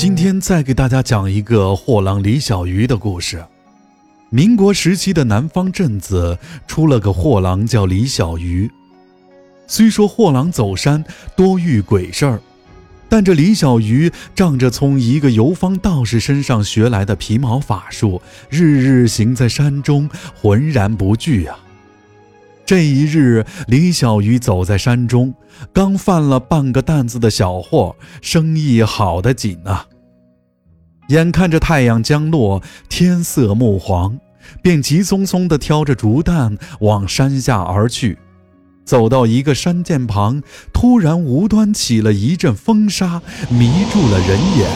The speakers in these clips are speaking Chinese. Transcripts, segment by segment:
今天再给大家讲一个货郎李小鱼的故事。民国时期的南方镇子出了个货郎叫李小鱼。虽说货郎走山多遇鬼事儿，但这李小鱼仗着从一个游方道士身上学来的皮毛法术，日日行在山中，浑然不惧啊。这一日，李小鱼走在山中，刚贩了半个担子的小货，生意好得紧啊。眼看着太阳将落，天色暮黄，便急匆匆地挑着竹担往山下而去。走到一个山涧旁，突然无端起了一阵风沙，迷住了人眼。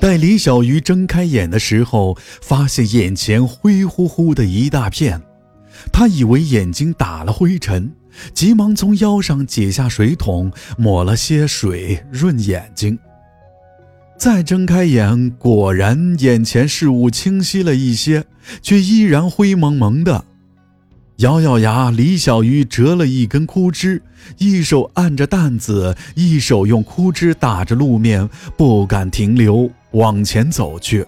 待李小鱼睁开眼的时候，发现眼前灰乎乎的一大片。他以为眼睛打了灰尘，急忙从腰上解下水桶，抹了些水润眼睛。再睁开眼，果然眼前事物清晰了一些，却依然灰蒙蒙的。咬咬牙，李小鱼折了一根枯枝，一手按着担子，一手用枯枝打着路面，不敢停留，往前走去。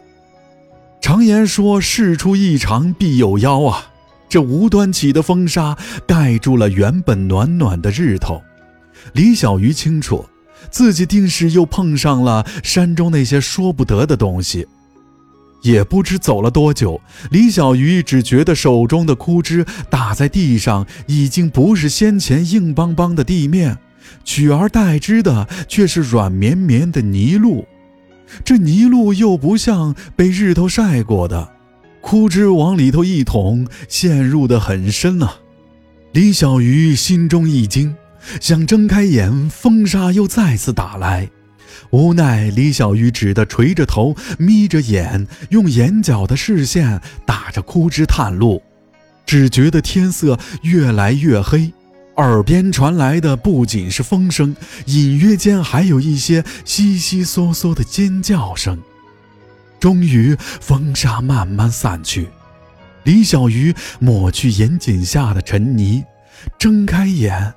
常言说：“事出异常必有妖啊！”这无端起的风沙盖住了原本暖暖的日头。李小鱼清楚，自己定是又碰上了山中那些说不得的东西。也不知走了多久，李小鱼只觉得手中的枯枝打在地上，已经不是先前硬邦邦的地面，取而代之的却是软绵绵的泥路。这泥路又不像被日头晒过的。枯枝往里头一捅，陷入的很深啊！李小鱼心中一惊，想睁开眼，风沙又再次打来。无奈，李小鱼只得垂着头，眯着眼，用眼角的视线打着枯枝探路。只觉得天色越来越黑，耳边传来的不仅是风声，隐约间还有一些悉悉嗦嗦的尖叫声。终于，风沙慢慢散去，李小鱼抹去眼睑下的尘泥，睁开眼，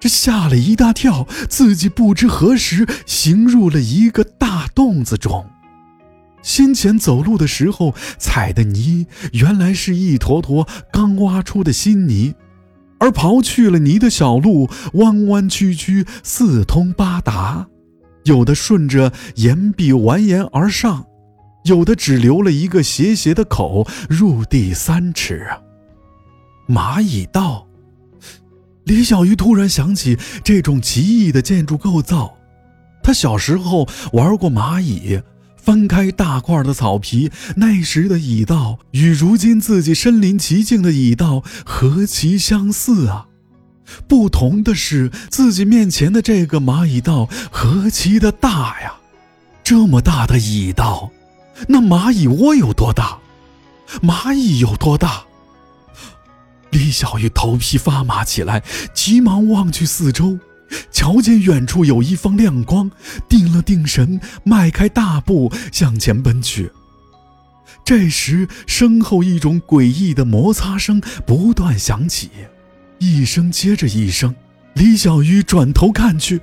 这吓了一大跳，自己不知何时行入了一个大洞子中。先前走路的时候踩的泥，原来是一坨坨刚挖出的新泥，而刨去了泥的小路，弯弯曲曲，四通八达，有的顺着岩壁蜿蜒而上。有的只留了一个斜斜的口，入地三尺啊！蚂蚁道。李小鱼突然想起这种奇异的建筑构造，他小时候玩过蚂蚁，翻开大块的草皮，那时的蚁道与如今自己身临其境的蚁道何其相似啊！不同的是，自己面前的这个蚂蚁道何其的大呀！这么大的蚁道！那蚂蚁窝有多大？蚂蚁有多大？李小鱼头皮发麻起来，急忙望去四周，瞧见远处有一方亮光，定了定神，迈开大步向前奔去。这时，身后一种诡异的摩擦声不断响起，一声接着一声。李小鱼转头看去。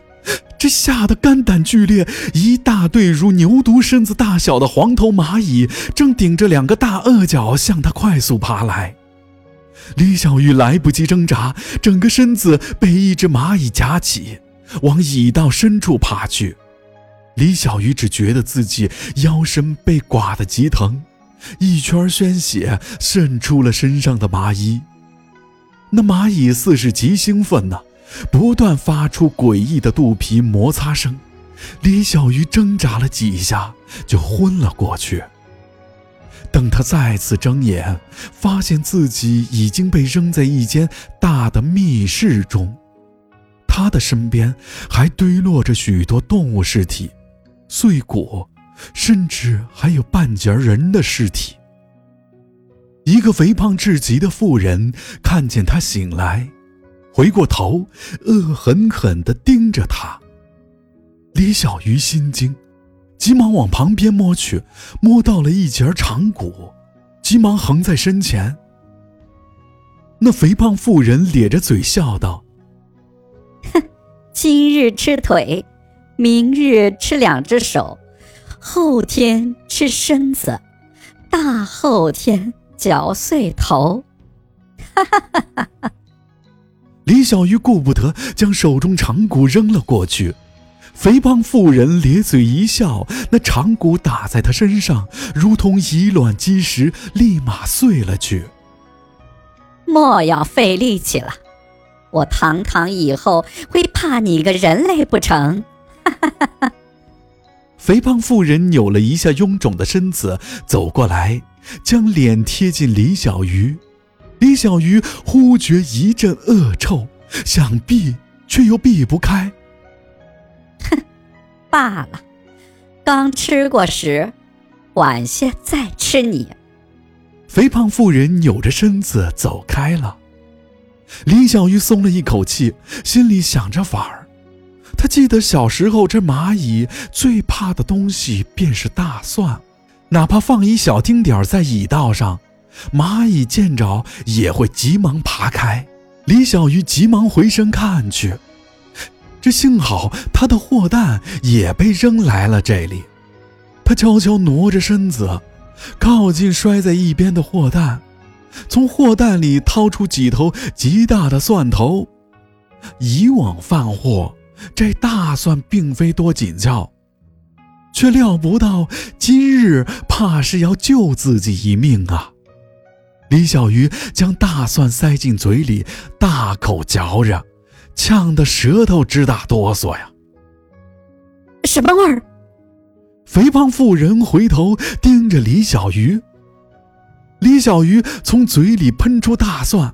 吓得肝胆俱裂，一大队如牛犊身子大小的黄头蚂蚁正顶着两个大颚角向他快速爬来。李小鱼来不及挣扎，整个身子被一只蚂蚁夹起，往蚁道深处爬去。李小鱼只觉得自己腰身被刮得极疼，一圈鲜血渗出了身上的麻衣。那蚂蚁似是极兴奋呢。不断发出诡异的肚皮摩擦声，李小鱼挣扎了几下就昏了过去。等他再次睁眼，发现自己已经被扔在一间大的密室中，他的身边还堆落着许多动物尸体、碎骨，甚至还有半截人的尸体。一个肥胖至极的妇人看见他醒来。回过头，恶狠狠地盯着他。李小鱼心惊，急忙往旁边摸去，摸到了一截长骨，急忙横在身前。那肥胖妇人咧着嘴笑道：“哼，今日吃腿，明日吃两只手，后天吃身子，大后天嚼碎头。哈哈哈哈哈！李小鱼顾不得，将手中长鼓扔了过去。肥胖妇人咧嘴一笑，那长鼓打在他身上，如同以卵击石，立马碎了去。莫要费力气了，我堂堂以后会怕你个人类不成？哈哈哈哈！肥胖妇人扭了一下臃肿的身子，走过来，将脸贴近李小鱼。李小鱼忽觉一阵恶臭，想避却又避不开。哼，罢了，刚吃过时，晚些再吃你。肥胖妇人扭着身子走开了。李小鱼松了一口气，心里想着法儿。他记得小时候，这蚂蚁最怕的东西便是大蒜，哪怕放一小丁点儿在蚁道上，蚂蚁见着也会急忙爬开。李小鱼急忙回身看去，这幸好他的货担也被扔来了这里。他悄悄挪着身子，靠近摔在一边的货担，从货担里掏出几头极大的蒜头。以往贩货。这大蒜并非多紧俏，却料不到今日怕是要救自己一命啊！李小鱼将大蒜塞进嘴里，大口嚼着，呛得舌头直打哆嗦呀！什么味儿？肥胖妇人回头盯着李小鱼。李小鱼从嘴里喷出大蒜。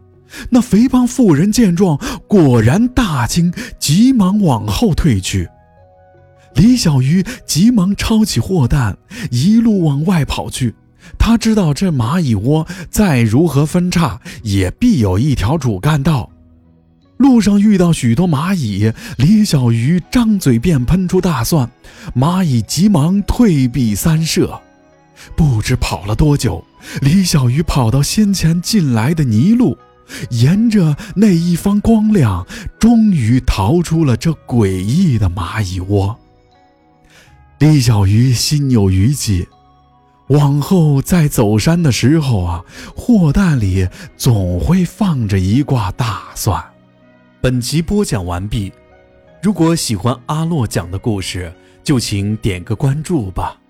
那肥胖妇人见状，果然大惊，急忙往后退去。李小鱼急忙抄起货担，一路往外跑去。他知道这蚂蚁窝再如何分叉，也必有一条主干道。路上遇到许多蚂蚁，李小鱼张嘴便喷出大蒜，蚂蚁急忙退避三舍。不知跑了多久，李小鱼跑到先前进来的泥路。沿着那一方光亮，终于逃出了这诡异的蚂蚁窝。李小鱼心有余悸，往后再走山的时候啊，货担里总会放着一挂大蒜。本集播讲完毕，如果喜欢阿洛讲的故事，就请点个关注吧。